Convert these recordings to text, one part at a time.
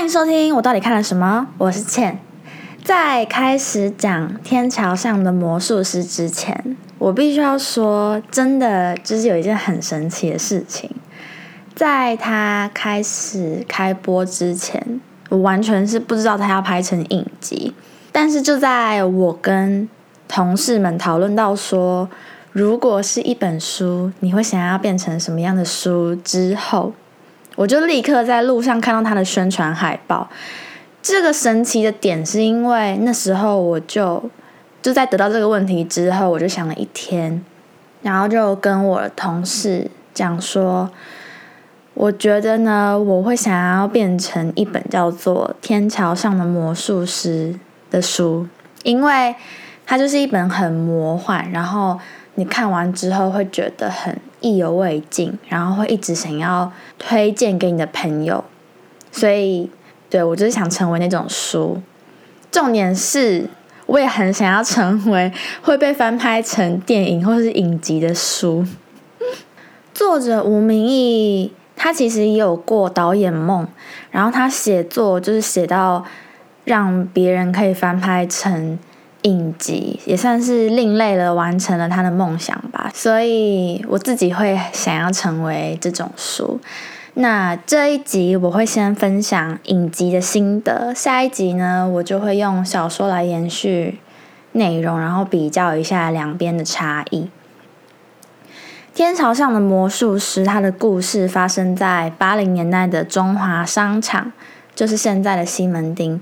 欢迎收听我到底看了什么？我是倩。在开始讲天桥上的魔术师之前，我必须要说，真的就是有一件很神奇的事情，在他开始开播之前，我完全是不知道他要拍成影集。但是就在我跟同事们讨论到说，如果是一本书，你会想要变成什么样的书之后，我就立刻在路上看到他的宣传海报。这个神奇的点是因为那时候我就就在得到这个问题之后，我就想了一天，然后就跟我的同事讲说，我觉得呢，我会想要变成一本叫做《天桥上的魔术师》的书，因为它就是一本很魔幻，然后你看完之后会觉得很意犹未尽，然后会一直想要推荐给你的朋友，所以对我就是想成为那种书。重点是，我也很想要成为会被翻拍成电影或是影集的书。作者吴明义，他其实也有过导演梦，然后他写作就是写到让别人可以翻拍成影集，也算是另类的完成了他的梦想吧。所以我自己会想要成为这种书。那这一集我会先分享影集的心得，下一集呢，我就会用小说来延续内容，然后比较一下两边的差异。天朝上的魔术师，他的故事发生在八零年代的中华商场，就是现在的西门町。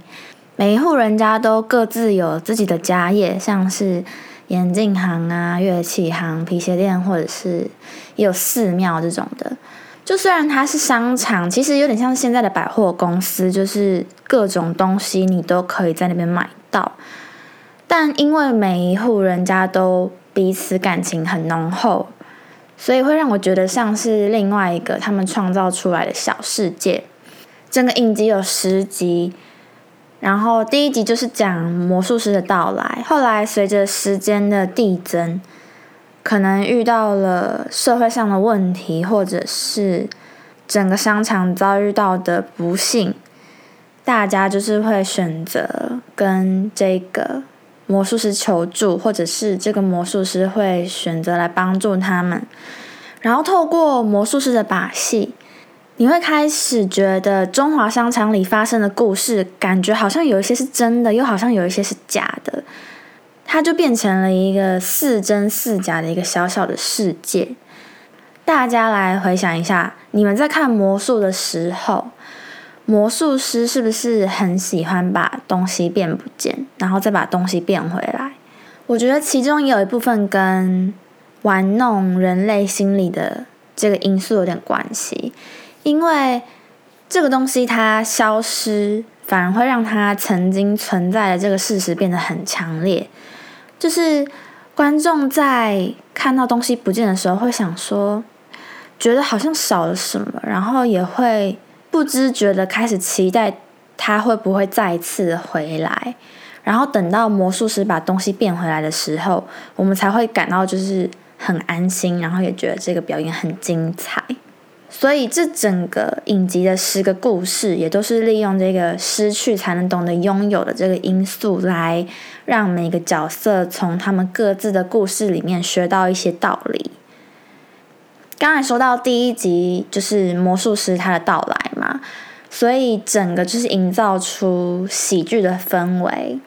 每一户人家都各自有自己的家业，像是眼镜行啊、乐器行、皮鞋店，或者是也有寺庙这种的。就虽然它是商场，其实有点像现在的百货公司，就是各种东西你都可以在那边买到。但因为每一户人家都彼此感情很浓厚，所以会让我觉得像是另外一个他们创造出来的小世界。整个影集有十集，然后第一集就是讲魔术师的到来，后来随着时间的递增。可能遇到了社会上的问题，或者是整个商场遭遇到的不幸，大家就是会选择跟这个魔术师求助，或者是这个魔术师会选择来帮助他们。然后透过魔术师的把戏，你会开始觉得中华商场里发生的故事，感觉好像有一些是真的，又好像有一些是假的。它就变成了一个似真似假的一个小小的世界。大家来回想一下，你们在看魔术的时候，魔术师是不是很喜欢把东西变不见，然后再把东西变回来？我觉得其中也有一部分跟玩弄人类心理的这个因素有点关系，因为这个东西它消失，反而会让它曾经存在的这个事实变得很强烈。就是观众在看到东西不见的时候，会想说，觉得好像少了什么，然后也会不知觉的开始期待他会不会再次回来，然后等到魔术师把东西变回来的时候，我们才会感到就是很安心，然后也觉得这个表演很精彩。所以，这整个影集的十个故事，也都是利用这个失去才能懂得拥有的这个因素，来让每个角色从他们各自的故事里面学到一些道理。刚才说到第一集就是魔术师他的到来嘛，所以整个就是营造出喜剧的氛围，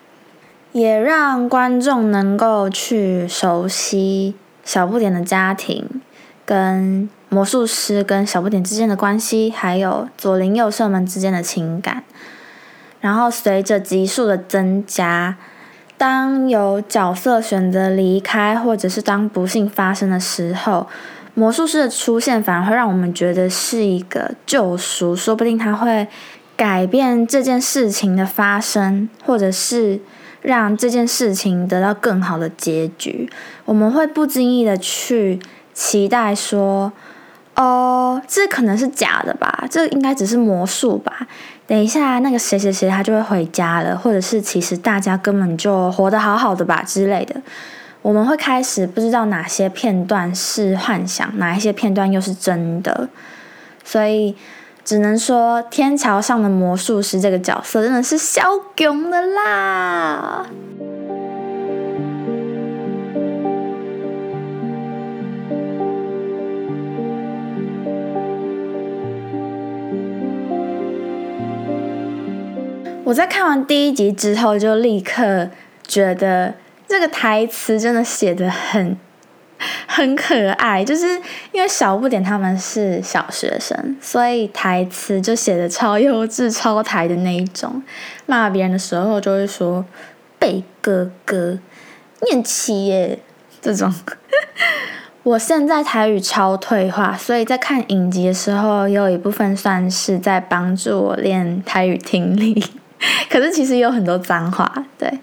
也让观众能够去熟悉小不点的家庭跟。魔术师跟小不点之间的关系，还有左邻右舍们之间的情感，然后随着集数的增加，当有角色选择离开，或者是当不幸发生的时候，魔术师的出现反而会让我们觉得是一个救赎，说不定他会改变这件事情的发生，或者是让这件事情得到更好的结局。我们会不经意的去期待说。哦，这可能是假的吧？这应该只是魔术吧？等一下，那个谁谁谁他就会回家了，或者是其实大家根本就活得好好的吧之类的。我们会开始不知道哪些片段是幻想，哪一些片段又是真的。所以只能说天桥上的魔术师这个角色真的是小囧的啦。我在看完第一集之后，就立刻觉得这个台词真的写的很 很可爱。就是因为小不点他们是小学生，所以台词就写的超幼稚、超台的那一种。骂别人的时候就会说“贝哥哥”，念七耶这种。我现在台语超退化，所以在看影集的时候，有一部分算是在帮助我练台语听力。可是其实有很多脏话，对。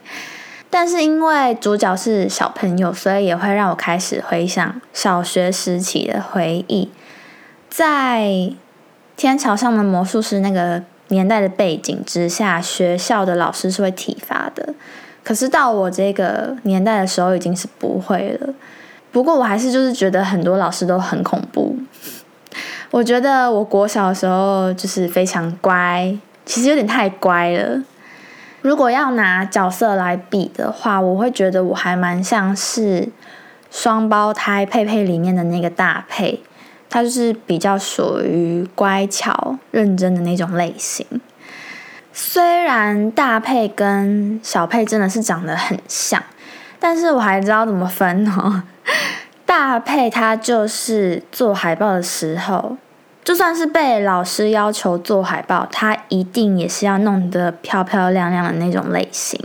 但是因为主角是小朋友，所以也会让我开始回想小学时期的回忆。在天桥上的魔术师那个年代的背景之下，学校的老师是会体罚的。可是到我这个年代的时候，已经是不会了。不过我还是就是觉得很多老师都很恐怖。我觉得我国小的时候就是非常乖。其实有点太乖了。如果要拿角色来比的话，我会觉得我还蛮像是双胞胎佩佩里面的那个大佩，他就是比较属于乖巧、认真的那种类型。虽然大佩跟小佩真的是长得很像，但是我还知道怎么分哦。大佩他就是做海报的时候。就算是被老师要求做海报，他一定也是要弄得漂漂亮亮的那种类型。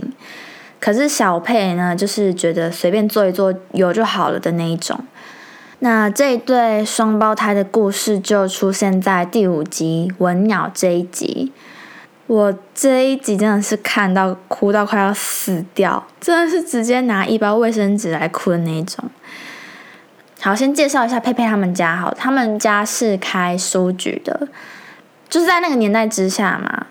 可是小佩呢，就是觉得随便做一做有就好了的那一种。那这一对双胞胎的故事就出现在第五集《文鸟》这一集。我这一集真的是看到哭到快要死掉，真的是直接拿一包卫生纸来哭的那一种。好，先介绍一下佩佩他们家。好，他们家是开书局的，就是在那个年代之下嘛。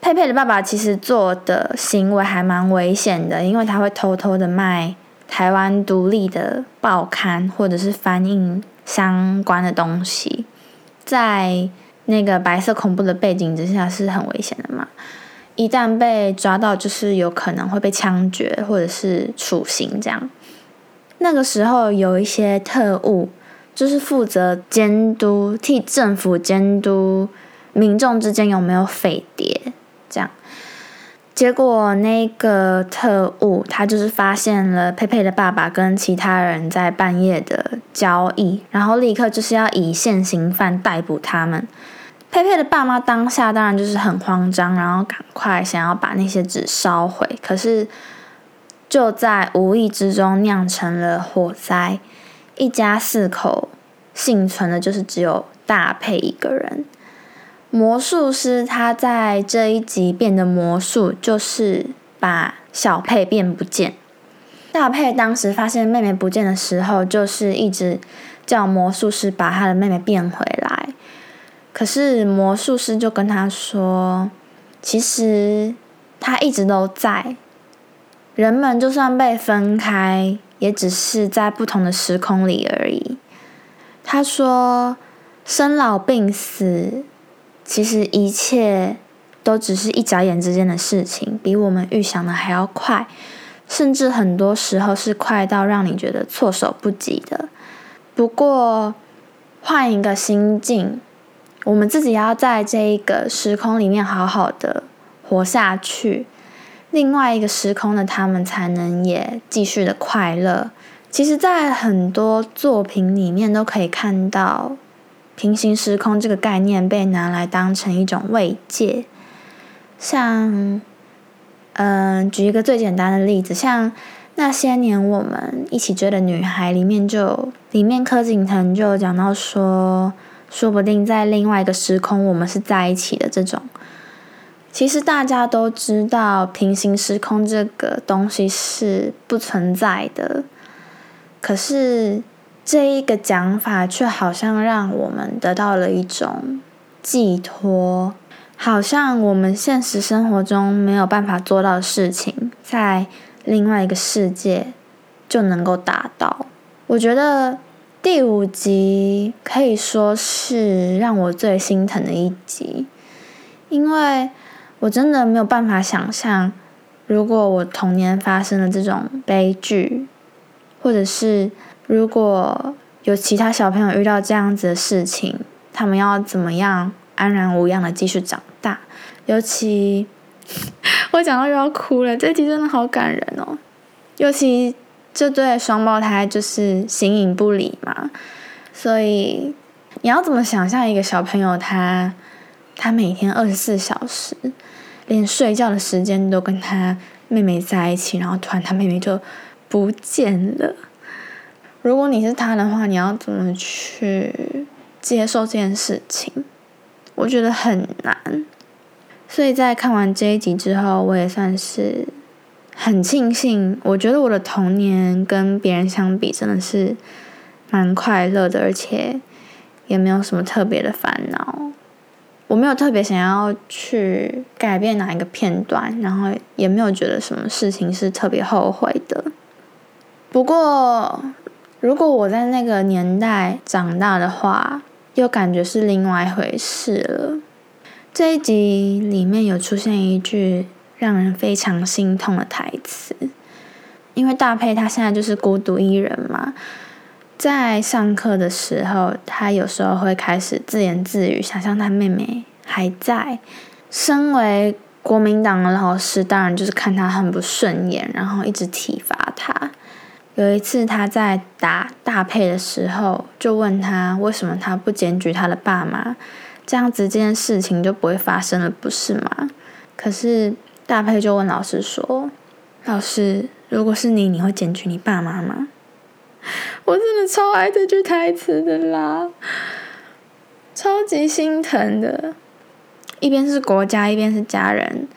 佩佩的爸爸其实做的行为还蛮危险的，因为他会偷偷的卖台湾独立的报刊或者是翻印相关的东西，在那个白色恐怖的背景之下是很危险的嘛。一旦被抓到，就是有可能会被枪决或者是处刑这样。那个时候有一些特务，就是负责监督，替政府监督民众之间有没有匪谍，这样。结果那个特务他就是发现了佩佩的爸爸跟其他人在半夜的交易，然后立刻就是要以现行犯逮捕他们。佩佩的爸妈当下当然就是很慌张，然后赶快想要把那些纸烧毁，可是。就在无意之中酿成了火灾，一家四口幸存的，就是只有大佩一个人。魔术师他在这一集变的魔术，就是把小佩变不见。大佩当时发现妹妹不见的时候，就是一直叫魔术师把他的妹妹变回来。可是魔术师就跟他说，其实他一直都在。人们就算被分开，也只是在不同的时空里而已。他说：“生老病死，其实一切都只是一眨眼之间的事情，比我们预想的还要快，甚至很多时候是快到让你觉得措手不及的。不过，换一个心境，我们自己要在这一个时空里面好好的活下去。”另外一个时空的他们才能也继续的快乐。其实，在很多作品里面都可以看到平行时空这个概念被拿来当成一种慰藉。像，嗯，举一个最简单的例子，像那些年我们一起追的女孩里面，就里面柯景腾就讲到说，说不定在另外一个时空我们是在一起的这种。其实大家都知道，平行时空这个东西是不存在的。可是这一个讲法却好像让我们得到了一种寄托，好像我们现实生活中没有办法做到的事情，在另外一个世界就能够达到。我觉得第五集可以说是让我最心疼的一集，因为我真的没有办法想象，如果我童年发生了这种悲剧，或者是如果有其他小朋友遇到这样子的事情，他们要怎么样安然无恙的继续长大？尤其 我讲到又要哭了，这集真的好感人哦，尤其。这对双胞胎就是形影不离嘛，所以你要怎么想象一个小朋友他他每天二十四小时连睡觉的时间都跟他妹妹在一起，然后突然他妹妹就不见了。如果你是他的话，你要怎么去接受这件事情？我觉得很难。所以在看完这一集之后，我也算是。很庆幸，我觉得我的童年跟别人相比真的是蛮快乐的，而且也没有什么特别的烦恼。我没有特别想要去改变哪一个片段，然后也没有觉得什么事情是特别后悔的。不过，如果我在那个年代长大的话，又感觉是另外一回事了。这一集里面有出现一句。让人非常心痛的台词，因为大佩他现在就是孤独一人嘛，在上课的时候，他有时候会开始自言自语，想象他妹妹还在。身为国民党的老师，当然就是看他很不顺眼，然后一直体罚他。有一次他在打大佩的时候，就问他为什么他不检举他的爸妈，这样子这件事情就不会发生了，不是吗？可是。大佩就问老师说：“老师，如果是你，你会检举你爸妈吗？” 我真的超爱这句台词的啦，超级心疼的。一边是国家，一边是家人，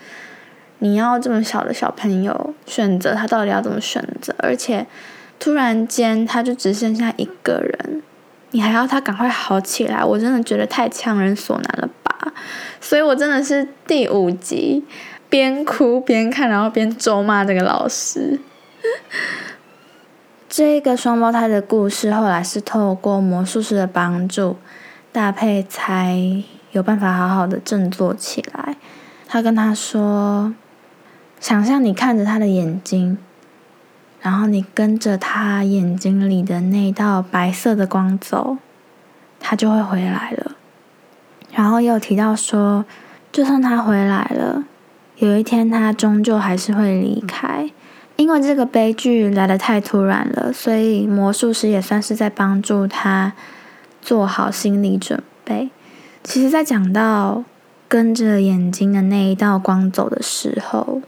你要这么小的小朋友选择，他到底要怎么选择？而且突然间他就只剩下一个人，你还要他赶快好起来，我真的觉得太强人所难了吧。所以我真的是第五集。边哭边看，然后边咒骂这个老师。这个双胞胎的故事后来是透过魔术师的帮助，大佩才有办法好好的振作起来。他跟他说：“想象你看着他的眼睛，然后你跟着他眼睛里的那道白色的光走，他就会回来了。”然后又提到说：“就算他回来了。”有一天，他终究还是会离开，因为这个悲剧来的太突然了，所以魔术师也算是在帮助他做好心理准备。其实，在讲到跟着眼睛的那一道光走的时候，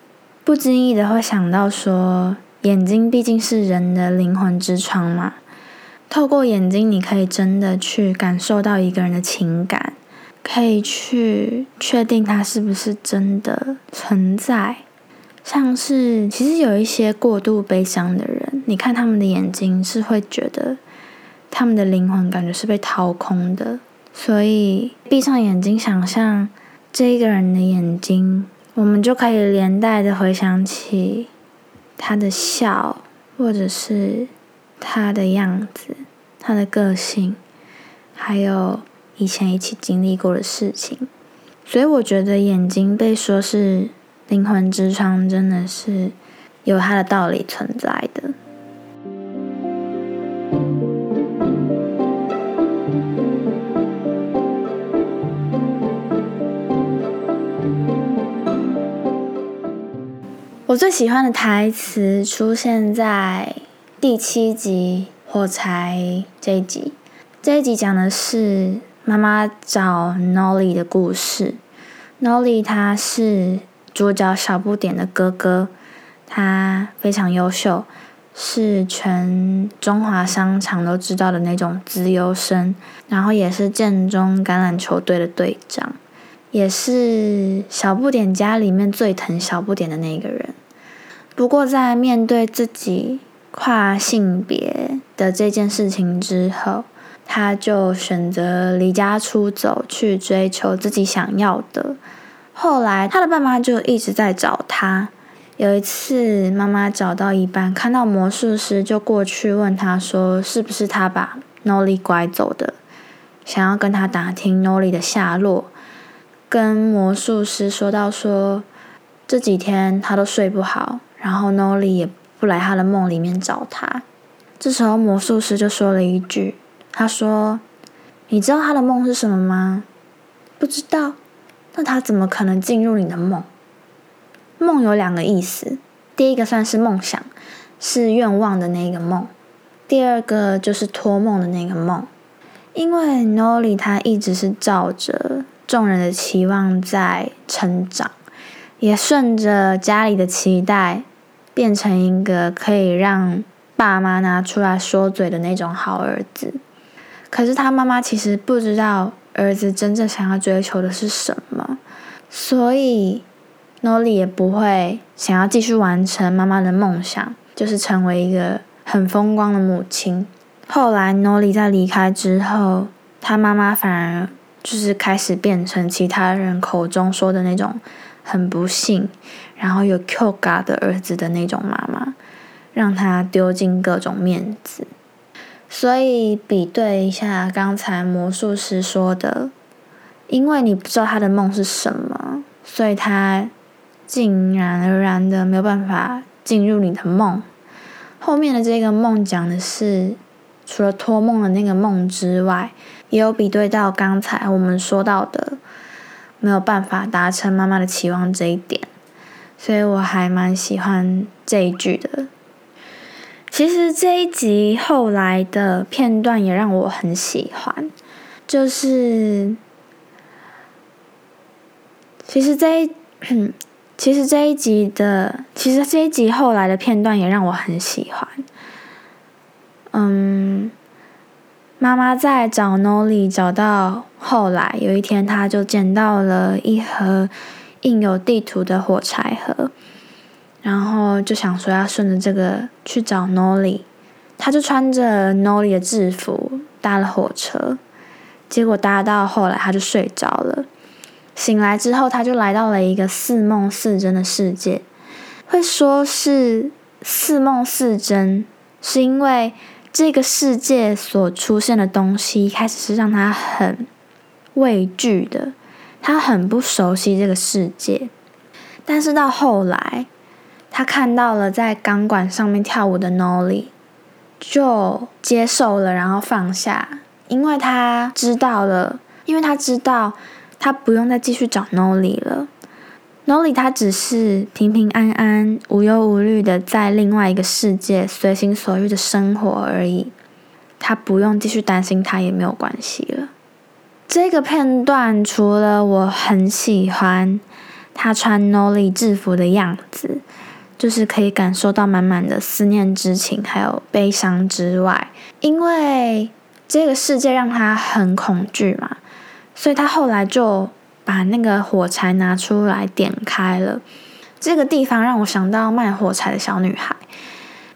不经意的会想到说，眼睛毕竟是人的灵魂之窗嘛，透过眼睛，你可以真的去感受到一个人的情感。可以去确定他是不是真的存在，像是其实有一些过度悲伤的人，你看他们的眼睛是会觉得他们的灵魂感觉是被掏空的，所以闭上眼睛想象这一个人的眼睛，我们就可以连带的回想起他的笑，或者是他的样子、他的个性，还有。以前一起经历过的事情，所以我觉得眼睛被说是灵魂之窗，真的是有它的道理存在的。我最喜欢的台词出现在第七集《火柴》这一集，这一集讲的是。妈妈找 Nolly 的故事，Nolly 他是主角小不点的哥哥，他非常优秀，是全中华商场都知道的那种资优生，然后也是建中橄榄球队的队长，也是小不点家里面最疼小不点的那个人。不过在面对自己跨性别的这件事情之后，他就选择离家出走，去追求自己想要的。后来，他的爸妈就一直在找他。有一次，妈妈找到一半，看到魔术师，就过去问他说：“是不是他把 Nolly 拐走的，想要跟他打听 Nolly 的下落，跟魔术师说到说这几天他都睡不好，然后 Nolly 也不来他的梦里面找他。这时候魔术师就说了一句：“他说，你知道他的梦是什么吗？不知道。那他怎么可能进入你的梦？梦有两个意思，第一个算是梦想，是愿望的那个梦；第二个就是托梦的那个梦。因为 Nolly 他一直是照着众人的期望在成长，也顺着家里的期待，变成一个可以让。”爸妈拿出来说嘴的那种好儿子，可是他妈妈其实不知道儿子真正想要追求的是什么，所以 Nolly 也不会想要继续完成妈妈的梦想，就是成为一个很风光的母亲。后来 Nolly 在离开之后，他妈妈反而就是开始变成其他人口中说的那种很不幸，然后有 Q 嘎的儿子的那种妈妈。让他丢尽各种面子，所以比对一下刚才魔术师说的，因为你不知道他的梦是什么，所以他竟然而然的没有办法进入你的梦。后面的这个梦讲的是，除了托梦的那个梦之外，也有比对到刚才我们说到的没有办法达成妈妈的期望这一点，所以我还蛮喜欢这一句的。其实这一集后来的片段也让我很喜欢，就是其实这一 其实这一集的其实这一集后来的片段也让我很喜欢。嗯，妈妈在找 Nolly 找到后来有一天，她就捡到了一盒印有地图的火柴盒。然后就想说要顺着这个去找 Nolly，他就穿着 Nolly 的制服搭了火车，结果搭到后来他就睡着了。醒来之后，他就来到了一个似梦似真的世界。会说是似梦似真，是因为这个世界所出现的东西一开始是让他很畏惧的，他很不熟悉这个世界，但是到后来。他看到了在钢管上面跳舞的 Nolly，就接受了，然后放下，因为他知道了，因为他知道他不用再继续找 Nolly 了。Nolly 他只是平平安安、无忧无虑的在另外一个世界随心所欲的生活而已，他不用继续担心他也没有关系了。这个片段除了我很喜欢他穿 Nolly 制服的样子。就是可以感受到满满的思念之情，还有悲伤之外，因为这个世界让他很恐惧嘛，所以他后来就把那个火柴拿出来点开了。这个地方让我想到卖火柴的小女孩。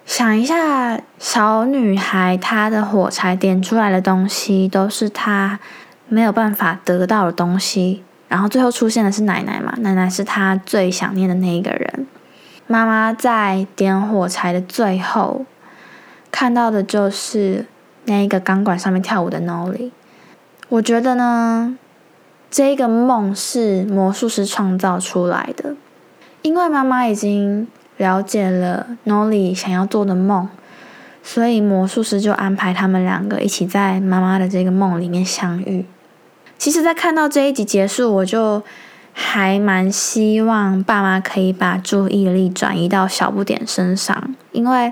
想一下，小女孩她的火柴点出来的东西都是她没有办法得到的东西，然后最后出现的是奶奶嘛，奶奶是她最想念的那一个人。妈妈在点火柴的最后，看到的就是那一个钢管上面跳舞的 Nolly。我觉得呢，这个梦是魔术师创造出来的，因为妈妈已经了解了 Nolly 想要做的梦，所以魔术师就安排他们两个一起在妈妈的这个梦里面相遇。其实，在看到这一集结束，我就。还蛮希望爸妈可以把注意力转移到小不点身上，因为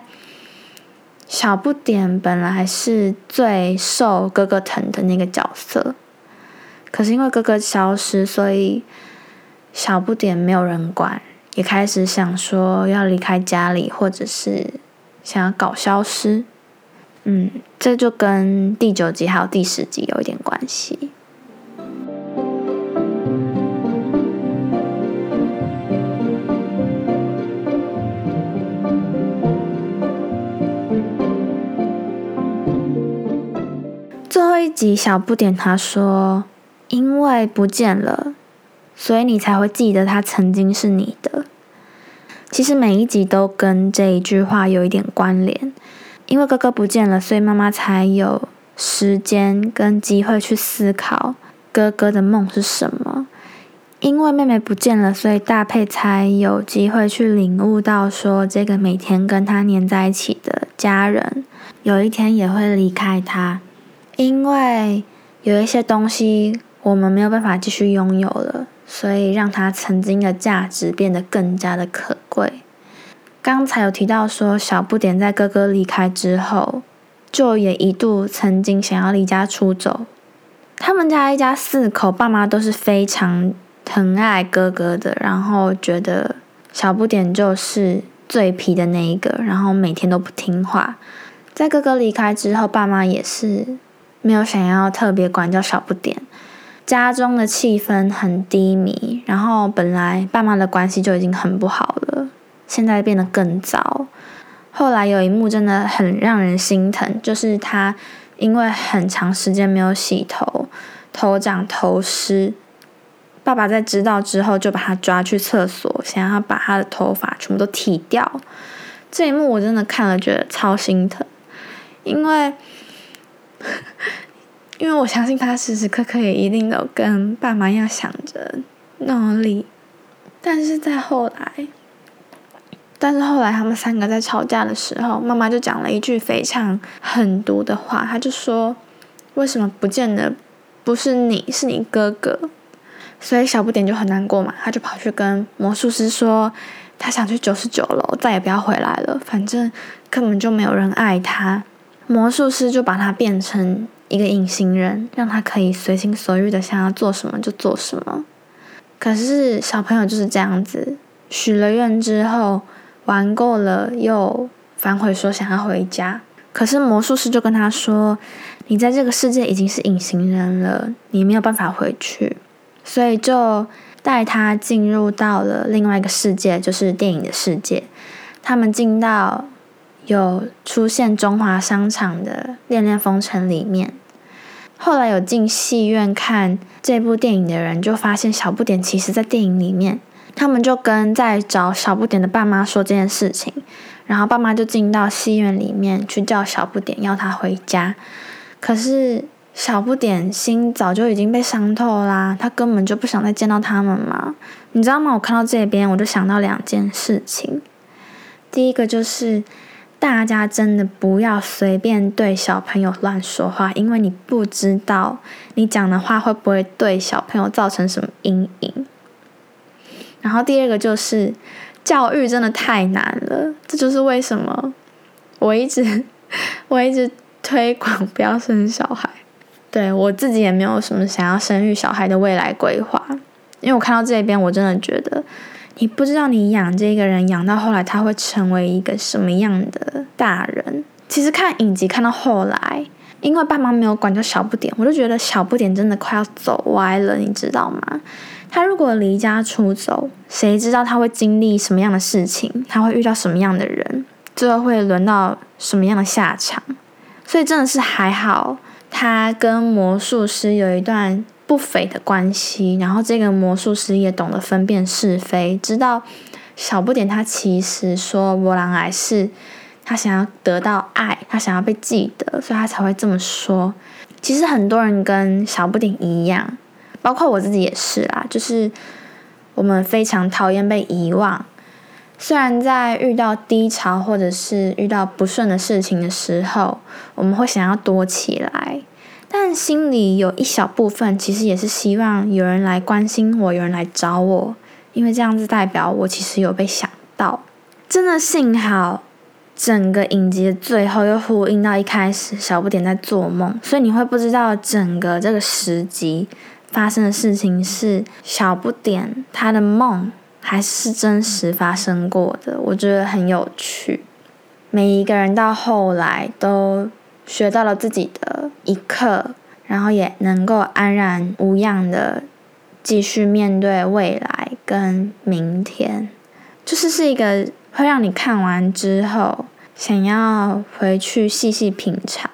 小不点本来是最受哥哥疼的那个角色，可是因为哥哥消失，所以小不点没有人管，也开始想说要离开家里，或者是想要搞消失。嗯，这就跟第九集还有第十集有一点关系。集小不点他说：“因为不见了，所以你才会记得他曾经是你的。”其实每一集都跟这一句话有一点关联。因为哥哥不见了，所以妈妈才有时间跟机会去思考哥哥的梦是什么。因为妹妹不见了，所以大佩才有机会去领悟到，说这个每天跟他黏在一起的家人，有一天也会离开他。因为有一些东西我们没有办法继续拥有了，所以让它曾经的价值变得更加的可贵。刚才有提到说，小不点在哥哥离开之后，就也一度曾经想要离家出走。他们家一家四口，爸妈都是非常。疼爱哥哥的，然后觉得小不点就是最皮的那一个，然后每天都不听话。在哥哥离开之后，爸妈也是没有想要特别管教小不点。家中的气氛很低迷，然后本来爸妈的关系就已经很不好了，现在变得更糟。后来有一幕真的很让人心疼，就是他因为很长时间没有洗头，头长头湿。爸爸在知道之后，就把他抓去厕所，想要把他的头发全部都剃掉。这一幕我真的看了，觉得超心疼，因为 因为我相信他时时刻刻也一定都跟爸妈一样想着努力。但是在后来，但是后来他们三个在吵架的时候，妈妈就讲了一句非常狠毒的话，她就说：“为什么不见得不是你，是你哥哥？”所以小不点就很难过嘛，他就跑去跟魔术师说，他想去九十九楼，再也不要回来了，反正根本就没有人爱他。魔术师就把他变成一个隐形人，让他可以随心所欲的想要做什么就做什么。可是小朋友就是这样子，许了愿之后玩够了，又反悔说想要回家。可是魔术师就跟他说，你在这个世界已经是隐形人了，你没有办法回去。所以就带他进入到了另外一个世界，就是电影的世界。他们进到有出现中华商场的《恋恋风尘》里面。后来有进戏院看这部电影的人，就发现小不点其实在电影里面。他们就跟在找小不点的爸妈说这件事情，然后爸妈就进到戏院里面去叫小不点，要他回家。可是。小不点心早就已经被伤透啦，他根本就不想再见到他们嘛。你知道吗？我看到这边，我就想到两件事情。第一个就是，大家真的不要随便对小朋友乱说话，因为你不知道你讲的话会不会对小朋友造成什么阴影。然后第二个就是，教育真的太难了，这就是为什么我一直 我一直推广不要生小孩。对我自己也没有什么想要生育小孩的未来规划，因为我看到这边，我真的觉得你不知道你养这个人养到后来他会成为一个什么样的大人。其实看影集看到后来，因为爸妈没有管教小不点，我就觉得小不点真的快要走歪了，你知道吗？他如果离家出走，谁知道他会经历什么样的事情？他会遇到什么样的人？最后会轮到什么样的下场？所以真的是还好。他跟魔术师有一段不菲的关系，然后这个魔术师也懂得分辨是非，知道小不点他其实说波浪癌是他想要得到爱，他想要被记得，所以他才会这么说。其实很多人跟小不点一样，包括我自己也是啦，就是我们非常讨厌被遗忘。虽然在遇到低潮或者是遇到不顺的事情的时候，我们会想要躲起来，但心里有一小部分其实也是希望有人来关心我，有人来找我，因为这样子代表我其实有被想到。真的幸好，整个影集的最后又呼应到一开始小不点在做梦，所以你会不知道整个这个十集发生的事情是小不点他的梦。还是真实发生过的，我觉得很有趣。每一个人到后来都学到了自己的一课，然后也能够安然无恙的继续面对未来跟明天，就是是一个会让你看完之后想要回去细细品尝。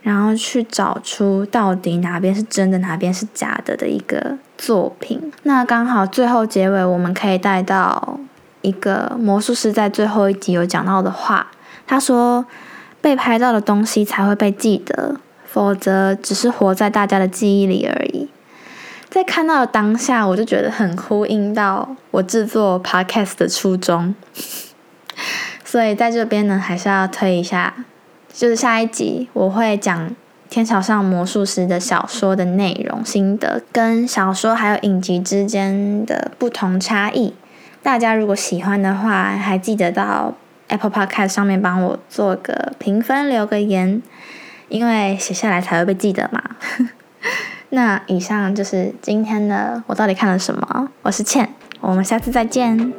然后去找出到底哪边是真的，哪边是假的的一个作品。那刚好最后结尾，我们可以带到一个魔术师在最后一集有讲到的话。他说：“被拍到的东西才会被记得，否则只是活在大家的记忆里而已。在看到当下，我就觉得很呼应到我制作 podcast 的初衷，所以在这边呢，还是要推一下，就是下一集我会讲《天桥上魔术师》的小说的内容心得，跟小说还有影集之间的不同差异。大家如果喜欢的话，还记得到 Apple Podcast 上面帮我做个评分，留个言，因为写下来才会被记得嘛。那以上就是今天的我到底看了什么？我是倩，我们下次再见。